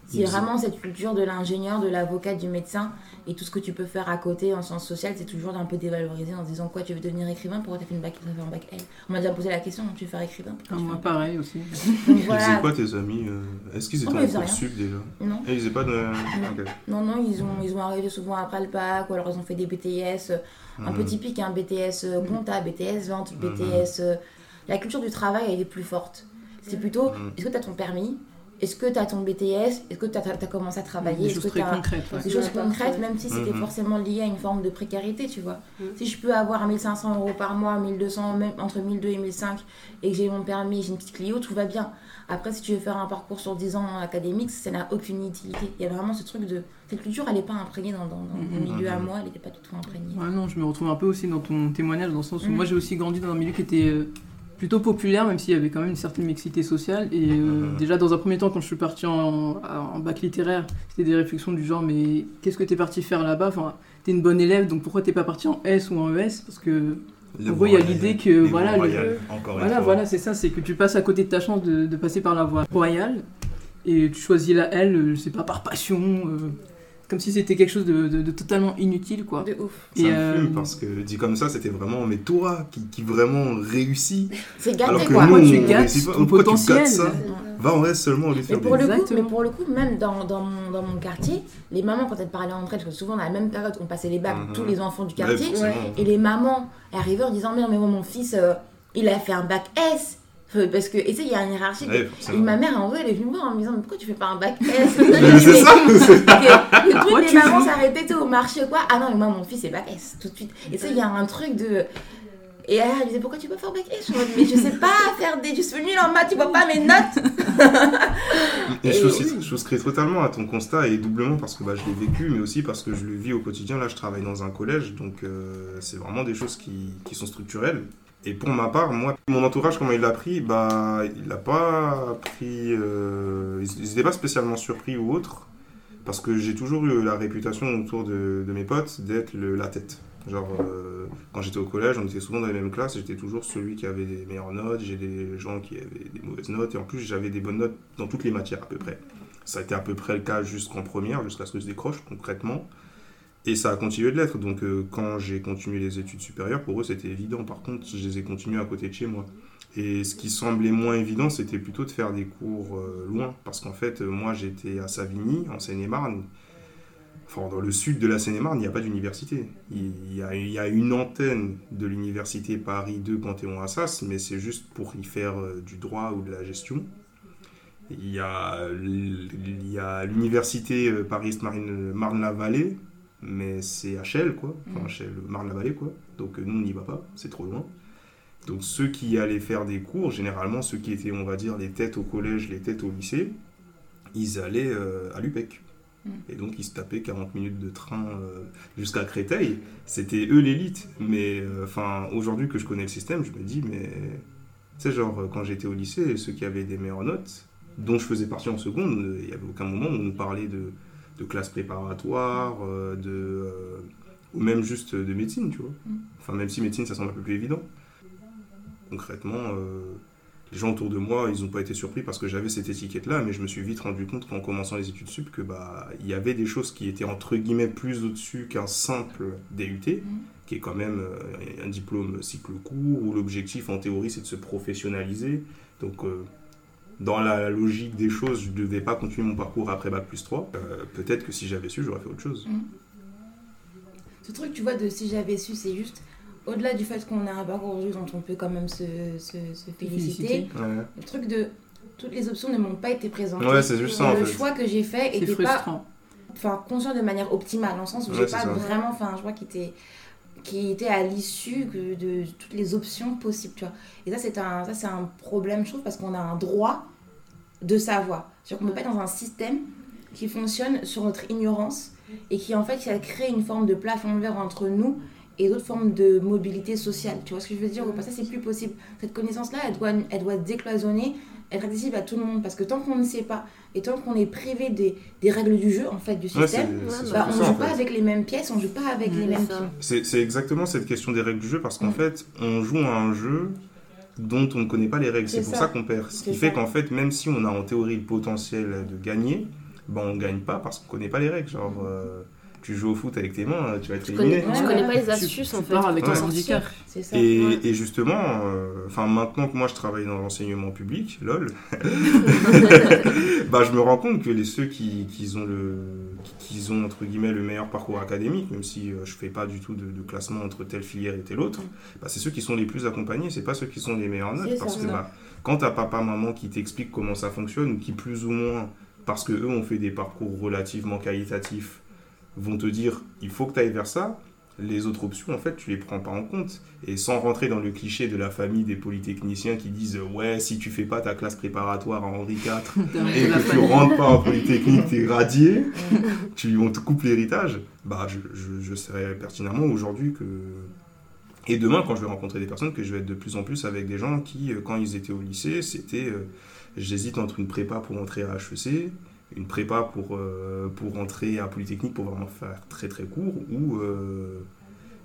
c'est vraiment cette culture de l'ingénieur, de l'avocat, du médecin et tout ce que tu peux faire à côté en sciences sociales, c'est toujours d'un peu dévalorisé en disant quoi, tu veux devenir écrivain, pourquoi tu as fait une bac, un bac L? On m'a déjà posé la question, tu veux faire écrivain? Ah, Moi, pareil aussi. Donc, voilà. Ils quoi tes amis euh, Est-ce qu'ils étaient en cours sup déjà? Non. Et ils étaient pas de. Non, non, ils, ont, ils ont arrivé souvent après le bac, ou alors ils ont fait des BTS, euh, un peu mhm. typique, un hein, BTS euh, compta, BTS vente, BTS. Mhm. la culture du travail, elle est plus forte. C'est plutôt, mhm. est-ce que tu as ton permis? Est-ce que tu as ton BTS Est-ce que tu as, commencé à travailler? Des choses très concrètes. Des choses concrètes, même si c'était mhm. forcément lié à une forme de précarité, tu vois. Mhm. Si je peux avoir 1500 euros par mois, 1200, même entre 1200 et 1005, et que j'ai mon permis, j'ai une petite Clio, tout va bien. Après, si tu veux faire un parcours sur 10 ans académique, ça n'a aucune utilité. Il y a vraiment ce truc de. Cette culture, elle n'est pas imprégnée dans, dans, le mhm. milieu à moi, elle n'était pas du tout imprégnée. Ouais, non, je me retrouve un peu aussi dans ton témoignage, dans le sens où moi j'ai aussi grandi dans un milieu qui était. Euh, plutôt populaire, même s'il y avait quand même une certaine mixité sociale. Et euh, mhm. déjà, dans un premier temps, quand je suis parti en, en bac littéraire, c'était des réflexions du genre Mais qu'est-ce que tu es parti faire là-bas? Enfin, Tu es une bonne élève, donc pourquoi t'es pas parti en S ou en ES Parce que. en gros, il y a l'idée que voilà, voilà, voilà, c'est ça, c'est que tu passes à côté de ta chance de, de, passer par la voie royale et tu choisis la L, je sais pas, par passion, euh, comme si c'était quelque chose de, de, totalement inutile quoi. De ouf. Ça euh... parce que dit comme ça c'était vraiment mais toi qui, qui vraiment réussit. C'est gâté Alors que quoi. Nous, tu gâtes ton potentiel. ça Va en reste seulement au lieu de faire mais pour, le coup, mais pour le coup, même dans, dans, mon, dans mon quartier, les mamans, quand elles parlaient entre elles, parce que souvent, dans la même période, on passait les bacs, mhm. tous les enfants du quartier, et les mamans arrivaient en disant Mais, mais mon fils, euh, il a fait un bac S, parce que, et tu sais, il y a une hiérarchie. et ma mère, en vrai, elle est venue me voir en me disant Pourquoi tu fais pas un bac S? C'est ça Toutes les mamans s'arrêtaient au marché, quoi. Ah non, mais moi, mon fils, c'est bac S, tout de suite. Et tu sais, il y a un truc de. Et elle, elle disait Pourquoi tu peux faire bac S? Je me Mais je sais pas faire des. Je suis venue en maths, tu vois pas mes notes Et, je, souscris, totalement à ton constat, et doublement parce que bah, je l'ai vécu, mais aussi parce que je le vis au quotidien. Là, je travaille dans un collège, donc euh, c'est vraiment des choses qui, qui sont structurelles. Et pour ma part, moi, mon entourage, comment il l'a pris Bah, il l'a pas pris. Euh, ils n'étaient pas spécialement surpris ou autre. Parce que j'ai toujours eu la réputation autour de, mes potes d'être la tête. Genre, euh, quand j'étais au collège, on était souvent dans les mêmes classes, j'étais toujours celui qui avait des meilleures notes, j'ai des gens qui avaient des mauvaises notes, et en plus j'avais des bonnes notes dans toutes les matières à peu près. Ça a été à peu près le cas jusqu'en première, jusqu'à ce que je décroche concrètement. Et ça a continué de l'être. Donc, euh, quand j'ai continué les études supérieures, pour eux, c'était évident. Par contre, je les ai continuées à côté de chez moi. Et ce qui semblait moins évident, c'était plutôt de faire des cours euh, loin. Parce qu'en fait, euh, moi, j'étais à Savigny, en Seine-et-Marne. Enfin, dans le sud de la Seine-et-Marne, il n'y a pas d'université. Il y, a, une antenne de l'université Paris 2 Panthéon-Assas, mais c'est juste pour y faire du droit ou de la gestion. Il y a, l'université Paris-Marne-la-Vallée, mais c'est HL, quoi. Enfin, HL, Marne-la-Vallée, quoi. Donc nous, on n'y va pas, c'est trop loin. Donc ceux qui allaient faire des cours, généralement ceux qui étaient, on va dire, les têtes au collège, les têtes au lycée, ils allaient à l'UPEC. Mm. Et donc, ils se tapaient 40 minutes de train euh, jusqu'à Créteil. C'était eux l'élite. Mais euh, enfin, aujourd'hui que je connais le système, je me dis, mais tu sais, genre, quand j'étais au lycée, ceux qui avaient des meilleures notes, dont je faisais partie en seconde, il n'y avait aucun moment où on nous parlait de, de classe préparatoire, euh, de, ou même juste de médecine, tu vois. Mm. Enfin, même si médecine, ça semble un peu plus évident. Concrètement, les gens autour de moi, ils n'ont pas été surpris parce que j'avais cette étiquette-là, mais je me suis vite rendu compte qu'en commençant les études sup, que bah il y avait des choses qui étaient entre guillemets plus au-dessus qu'un simple DUT, mm. qui est quand même euh, un diplôme cycle court où l'objectif en théorie c'est de se professionnaliser. Donc euh, dans la logique des choses, je ne devais pas continuer mon parcours après bac plus 3. Euh, peut-être que si j'avais su, j'aurais fait autre chose. Mm. Ce truc, tu vois, de si j'avais su, c'est juste au-delà du fait qu'on a un parcours dont on peut quand même se, se, féliciter, le truc de toutes les options ne m'ont pas été présentées. Ouais, c'est juste ça. Le choix que j'ai fait était pas enfin, conscient de manière optimale, dans le sens où j'ai pas vraiment fait un choix qui était, qui était à l'issue de toutes les options possibles. Tu vois. Et ça, c'est un, ça, un problème, je trouve, parce qu'on a un droit de savoir. C'est-à-dire qu'on ne peut pas être dans un système qui fonctionne sur notre ignorance et qui, en fait, qui a créé une forme de plafond de verre entre nous et d'autres formes de mobilité sociale. Tu vois ce que je veux dire Ça, c'est plus possible. Cette connaissance-là, elle doit, elle doit décloisonner, être accessible à tout le monde. Parce que tant qu'on ne sait pas, et tant qu'on est privé des, des, règles du jeu, en fait, du système, bah, on ne joue pas avec les mêmes pièces, on ne joue pas avec les mêmes C'est exactement cette question des règles du jeu, parce qu'en fait, on joue à un jeu dont on ne connaît pas les règles. C'est pour ça, qu'on perd. Ce qui fait qu'en fait, même si on a en théorie le potentiel de gagner, ben, on ne gagne pas parce qu'on ne connaît pas les règles. Genre... Euh, tu joues au foot avec tes mains, tu vas être éliminé. Tu connais, connais pas les astuces en fait. avec ton handicap. Et, et, justement, euh, enfin maintenant que moi je travaille dans l'enseignement public, lol, bah, je me rends compte que les ceux qui, qui ont le qui ont entre guillemets le meilleur parcours académique, même si euh, je fais pas du tout de, classement entre telle filière et telle autre, bah, c'est ceux qui sont les plus accompagnés, c'est pas ceux qui sont les meilleurs notes. Parce que bah, quand t'as papa, maman qui t'explique comment ça fonctionne, ou qui plus ou moins, parce que eux ont fait des parcours relativement qualitatifs, vont te dire il faut que tu ailles vers ça, les autres options, en fait, tu les prends pas en compte. Et sans rentrer dans le cliché de la famille des polytechniciens qui disent Ouais, si tu fais pas ta classe préparatoire à Henri IV et que tu rentres pas en polytechnique, es radié, tu, on te coupe l'héritage. Bah, je, je, je sais pertinemment aujourd'hui que. Et demain, quand je vais rencontrer des personnes, que je vais être de plus en plus avec des gens qui, euh, quand ils étaient au lycée, c'était euh, j'hésite entre une prépa pour entrer à HEC une prépa pour, euh, pour rentrer à Polytechnique pour vraiment faire très très court ou euh,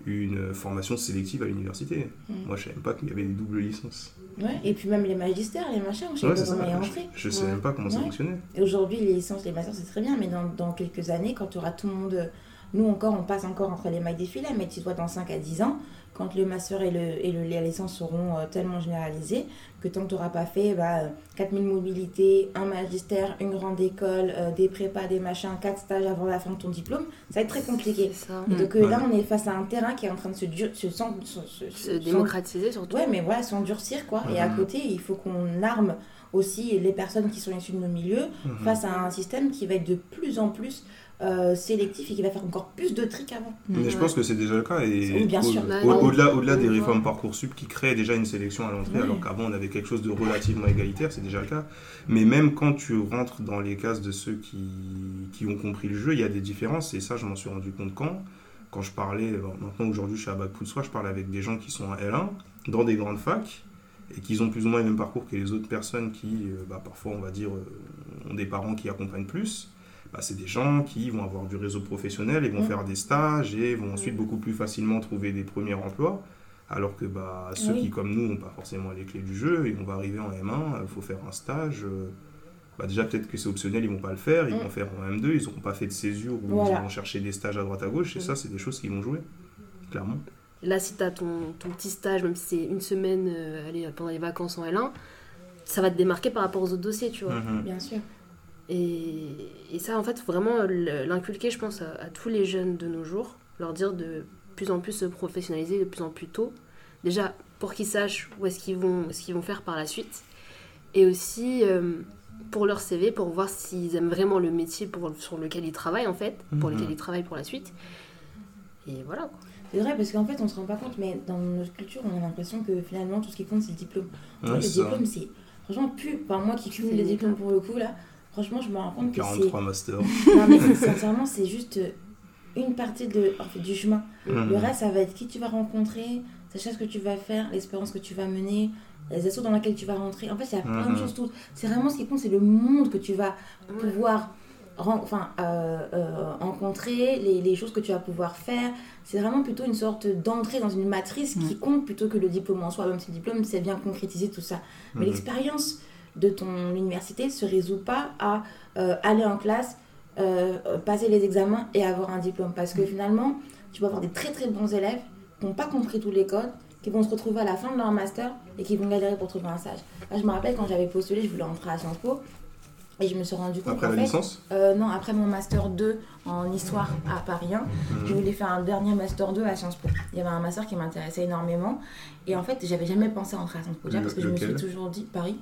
une formation sélective à l'université. Mm. Moi, je ne savais même pas qu'il y avait des doubles licences. Ouais, et puis même les magistères, les machins, je ne sais pas rentrer. Je ne sais même pas comment ça fonctionnait. Et aujourd'hui, les licences, les masters, c'est très bien, mais dans, dans quelques années, quand tu auras tout le monde. Nous encore, on passe encore entre les mailles des filets, mais tu vois, dans 5 à 10 ans, quand le master et, le, et le, les licences seront euh, tellement généralisées que tant que tu n'auras pas fait bah, 4000 mobilités, un magistère, une grande école, euh, des prépas, des machins, 4 stages avant la fin de ton diplôme, ça va être très compliqué. donc euh, là, on est face à un terrain qui est en train de se, se, se, se, démocratiser surtout. Ouais, mais voilà, s'endurcir quoi. Et à côté, il faut qu'on arme aussi les personnes qui sont issues de nos milieux mhm. face à un système qui va être de plus en plus euh, sélectif et qui va faire encore plus de tricks avant. Mais je pense que c'est déjà le cas. Et bien sûr. Au-delà au, delà des réformes Parcoursup qui créent déjà une sélection à l'entrée, alors qu'avant on avait quelque chose de relativement égalitaire, c'est déjà le cas. Mais même quand tu rentres dans les cases de ceux qui, qui ont compris le jeu, il y a des différences. Et ça, je m'en suis rendu compte quand? Quand je parlais, maintenant aujourd'hui je suis à Bac plus je parle avec des gens qui sont à L1 dans des grandes facs et qui ont plus ou moins le même parcours que les autres personnes qui, euh, bah, parfois, on va dire, euh, ont des parents qui accompagnent plus. Bah, c'est des gens qui vont avoir du réseau professionnel et vont mmh. faire des stages et vont ensuite beaucoup plus facilement trouver des premiers emplois. Alors que bah, ceux qui, comme nous, n'ont pas forcément les clés du jeu et on va arriver en M1, il faut faire un stage. Euh, bah, déjà, peut-être que c'est optionnel, ils vont pas le faire, ils mmh. vont faire en M2, ils n'auront pas fait de césure ou ils vont chercher des stages à droite à gauche. Et mmh. ça, c'est des choses qui vont jouer, clairement. Là, si tu as ton, ton, petit stage, même si c'est une semaine euh, allez, pendant les vacances en L1, ça va te démarquer par rapport aux autres dossiers, tu vois. Bien sûr. Et, et ça, en fait, faut vraiment l'inculquer, je pense, à, tous les jeunes de nos jours, leur dire de plus en plus se professionnaliser de plus en plus tôt. Déjà, pour qu'ils sachent où est-ce qu'ils vont, ce qu'ils vont faire par la suite. Et aussi euh, pour leur CV, pour voir s'ils aiment vraiment le métier pour, sur lequel ils travaillent, en fait, pour lequel mhm. ils travaillent pour la suite. Et voilà. Quoi. C'est vrai, parce qu'en fait, on se rend pas compte, mais dans notre culture, on a l'impression que finalement, tout ce qui compte, c'est le diplôme. le diplôme, c'est. Franchement, plus. Enfin, moi qui cumule les diplômes pour le coup, là, franchement, je me rends compte que c'est. 43 masters. Non, mais sincèrement, c'est juste une partie de, en fait, du chemin. Le reste, ça va être qui tu vas rencontrer, sachez ce que tu vas faire, l'expérience que tu vas mener, les assos dans lesquels tu vas rentrer. En fait, il y a plein de mhm. choses. Tout. C'est vraiment ce qui compte, c'est le monde que tu vas pouvoir enfin, euh, euh, rencontrer, les, les, choses que tu vas pouvoir faire. C'est vraiment plutôt une sorte d'entrée dans une matrice qui compte plutôt que le diplôme en soi. Même si le diplôme, c'est bien concrétiser tout ça. Mais mhm. l'expérience de ton université se résout pas à euh, aller en classe, passer les examens et avoir un diplôme. Parce que finalement, tu vas avoir des très très bons élèves qui n'ont pas compris tous les codes, qui vont se retrouver à la fin de leur master et qui vont galérer pour trouver un stage. je me rappelle quand j'avais postulé, je voulais entrer à Sciences Po. Et je me suis rendu compte. Après la licence euh, Non, après mon Master 2 en histoire à Paris 1, mhm. je voulais faire un dernier Master 2 à Sciences Po. Il y avait un Master qui m'intéressait énormément. Et en fait, j'avais jamais pensé à entrer à Sciences Po. Déjà parce que je me suis toujours dit Paris.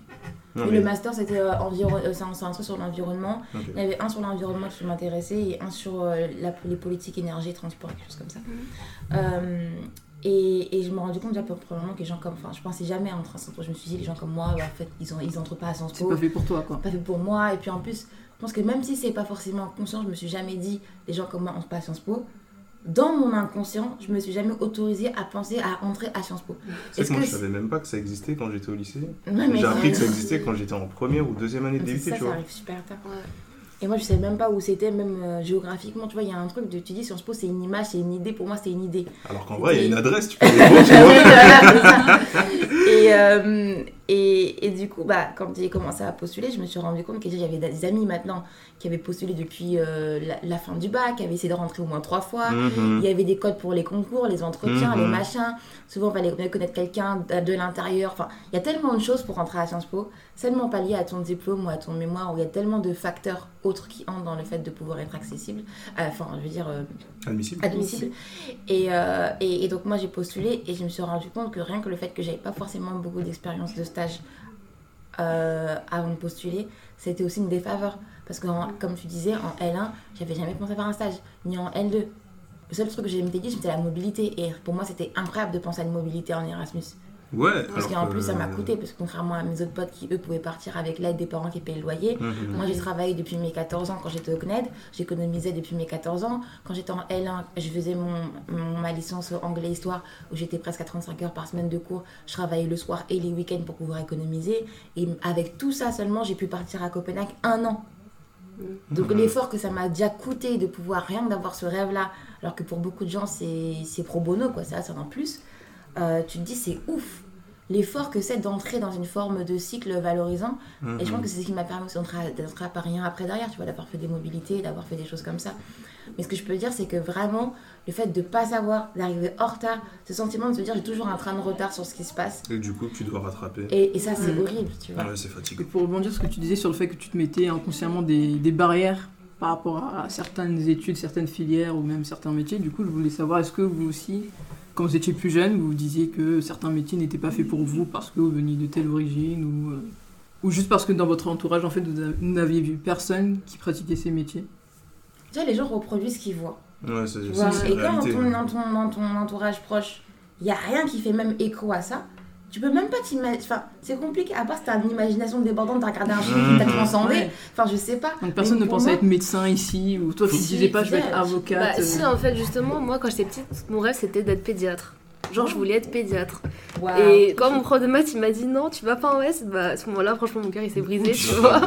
Le Master, c'était euh, euh, c'est un, truc sur l'environnement. Il y avait un sur l'environnement qui m'intéressait et un sur la, les politiques énergie, transport, quelque chose comme ça. Mhm. Et, et, je me rendu compte déjà probablement que les gens comme. Enfin, je pensais jamais entrer à Sciences Po. Je me suis dit, les gens comme moi, bah, en fait, ils, ont, ils entrent pas à Sciences Po. C'est pas fait pour toi, quoi. Pas fait pour moi. Et puis en plus, je pense que même si c'est pas forcément conscient, je me suis jamais dit, les gens comme moi entrent pas à Sciences Po. Dans mon inconscient, je me suis jamais autorisée à penser à entrer à Sciences Po. C'est que moi, je savais même pas que ça existait quand j'étais au lycée. J'ai appris que ça existait quand j'étais en première ou deuxième année de DUT, tu vois. Ça arrive super tard. Et moi, je savais même pas où c'était, même euh, géographiquement. Tu vois, il y a un truc de. Tu dis Sciences Po, c'est une image, c'est une idée. Pour moi, c'est une idée. Alors qu'en vrai, il y a une adresse, tu peux vois. et, euh, et, et, du coup, bah, quand j'ai commencé à postuler, je me suis rendu compte que j'avais des amis maintenant qui avaient postulé depuis euh, la, fin du bac, qui avaient essayé de rentrer au moins trois fois. Mhm. Il y avait des codes pour les concours, les entretiens, les mhm. machins. Souvent, il fallait connaître quelqu'un de l'intérieur. Enfin, il y a tellement de choses pour rentrer à Sciences Po, seulement pas lié à ton diplôme ou à ton mémoire, où il y a tellement de facteurs autres qui entrent dans le fait de pouvoir être accessible. Euh, enfin, je veux dire. Euh, admissible. Admissible. Et, et, et, donc, moi, j'ai postulé et je me suis rendu compte que rien que le fait que j'avais pas forcément beaucoup d'expérience de stage avant de postuler, c'était aussi une défaveur. Parce que, comme tu disais, en L1, j'avais jamais pensé faire un stage, ni en L2. Le seul truc que j'ai dit, c'était la mobilité. Et pour moi, c'était incroyable de penser à une mobilité en Erasmus. Ouais. Parce qu'en plus, ça m'a coûté. Parce que contrairement à mes autres potes qui, eux, pouvaient partir avec l'aide des parents qui payaient le loyer, mhm. moi, j'ai travaillé depuis mes 14 ans quand j'étais au CNED. J'économisais depuis mes 14 ans. Quand j'étais en L1, je faisais mon, ma licence anglais-histoire où j'étais presque à 35 heures par semaine de cours. Je travaillais le soir et les week-ends pour pouvoir économiser. Et avec tout ça seulement, j'ai pu partir à Copenhague un an donc l'effort que ça m'a déjà coûté de pouvoir rien d'avoir ce rêve-là, alors que pour beaucoup de gens c'est pro bono, quoi, ça, ça en plus, euh, tu te dis c'est ouf l'effort que c'est d'entrer dans une forme de cycle valorisant. Et je pense que c'est ce qui m'a permis aussi d'entrer à, à Paris après derrière, tu vois, d'avoir fait des mobilités, d'avoir fait des choses comme ça. Mais ce que je peux dire, c'est que vraiment, le fait de ne pas savoir, d'arriver en retard, ce sentiment de se dire j'ai toujours un train de retard sur ce qui se passe. Et du coup, tu dois rattraper. Et, ça, c'est horrible, tu vois. Ouais, c'est fatigant. Et pour rebondir sur ce que tu disais sur le fait que tu te mettais inconsciemment des, des barrières par rapport à certaines études, certaines filières ou même certains métiers, du coup, je voulais savoir, est-ce que vous aussi, quand vous étiez plus jeune, vous disiez que certains métiers n'étaient pas faits pour vous parce que vous veniez de telle origine ou, euh, ou juste parce que dans votre entourage, en fait, vous n'aviez vu personne qui pratiquait ces métiers? Tu vois, les gens reproduisent ce qu'ils voient. Ouais, c'est Et quand dans ton, dans ton entourage proche, il n'y a rien qui fait même écho à ça, tu peux même pas t'imaginer. Enfin, c'est compliqué. À part si t'as une imagination débordante, t'as regardé un film qui t'a transcendé. Enfin, je sais pas. Donc personne ne pense à être médecin ici, ou toi tu disais pas je vais être avocate. Bah, si, en fait, justement, moi quand j'étais petite, mon rêve c'était d'être pédiatre. Genre, je voulais être pédiatre. Et quand mon prof de maths il m'a dit non, tu vas pas en Ouest, bah à ce moment-là, franchement, mon cœur il s'est brisé, tu vois.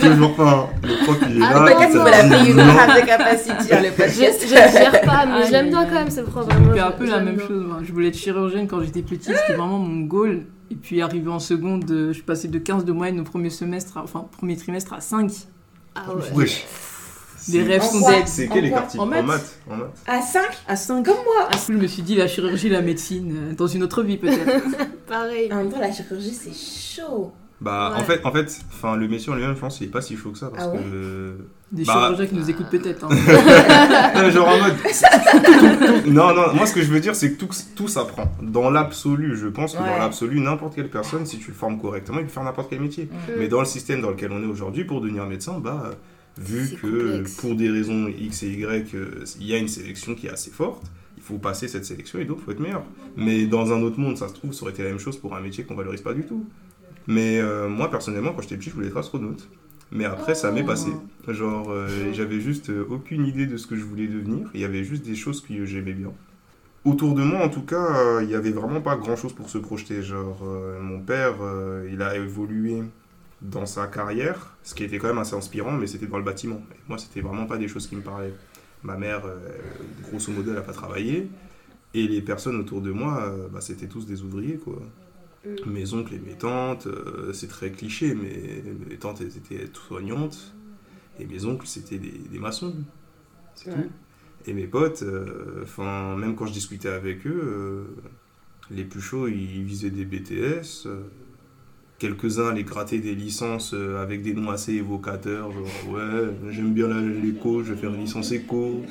Toujours pas. Le prof il est ah, là. Peut-être qu'on l'a payé une have de capacité, le podcast. Je ne gère pas, mais j'aime bien quand même ce prof. C'est un peu la même chose. Je voulais être chirurgienne quand j'étais petite, c'était vraiment mon goal. Et puis arrivé en seconde, je suis passée de 15 de moyenne au premier semestre, enfin premier trimestre à 5. Ah ouais. Les rêves sont dead. C'est quelle écart En maths En maths. À 5 À 5. Comme moi Je me suis dit la chirurgie, la médecine, euh, dans une autre vie peut-être. Pareil. En même temps, la chirurgie, c'est chaud. Bah, en fait, en fait enfin, le métier en lui-même, je pense, il est pas si chaud que ça. Parce Ah ouais que. Des Bah- chirurgiens qui nous écoutent peut-être. hein. Non, mais genre en mode. non, non, moi ce que je veux dire, c'est que tout, tout s'apprend. Dans l'absolu, je pense que Ouais. dans l'absolu, n'importe quelle personne, si tu le formes correctement, il peut faire n'importe quel métier. Mm. Mais dans le système dans lequel on est aujourd'hui, pour devenir médecin, bah, vu que complexe. pour des raisons X et Y, euh, il y a une sélection qui est assez forte, il faut passer cette sélection et donc il faut être meilleur. Mais dans un autre monde, ça se trouve, ça aurait été la même chose pour un métier qu'on valorise pas du tout. Mais euh, moi, personnellement, quand j'étais petit, je voulais être astronaute. Mais après, ça m'est passé. Genre, euh, j'avais juste euh, aucune idée de ce que je voulais devenir. Il y avait juste des choses que j'aimais bien. Autour de moi, en tout cas, il y avait vraiment pas grand chose pour se projeter. Genre, mon père, il a évolué dans sa carrière, ce qui était quand même assez inspirant, mais c'était dans le bâtiment. Et moi, c'était vraiment pas des choses qui me parlaient. Ma mère, euh, grosso modo, elle n'a pas travaillé. Et les personnes autour de moi, euh, bah, c'était tous des ouvriers, quoi. Mm. Mes oncles et mes tantes, euh, c'est très cliché, mais mes tantes, elles étaient toutes soignantes. Et mes oncles, c'était des, des maçons. C'est Ouais. tout. Et mes potes, enfin, même quand je discutais avec eux, les plus chauds, ils visaient des BTS. Quelques-uns allaient gratter des licences euh, avec des noms assez évocateurs, genre ouais, j'aime bien l'éco, je vais faire une licence éco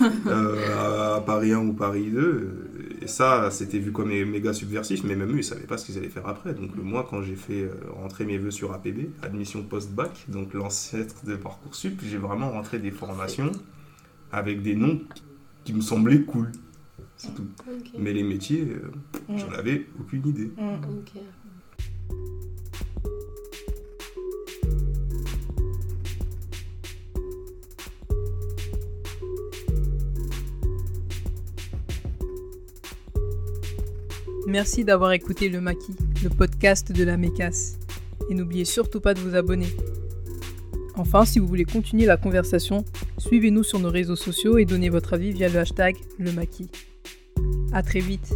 euh, à, Paris 1 ou Paris 2. Et ça, c'était vu comme méga subversif, mais même eux, ils savaient pas ce qu'ils allaient faire après. Donc moi, quand j'ai fait euh, rentrer mes vœux sur APB, admission post-bac, donc l'ancêtre de Parcoursup, j'ai vraiment rentré des formations avec des noms qui me semblaient cool. C'est tout. Mais les métiers, euh, Mm. j'en avais aucune idée. Mm. Ok. Merci d'avoir écouté Le Maquis, le podcast de la Mécasse. Et n'oubliez surtout pas de vous abonner. Enfin, si vous voulez continuer la conversation, suivez-nous sur nos réseaux sociaux et donnez votre avis via le hashtag Le Maquis. À très vite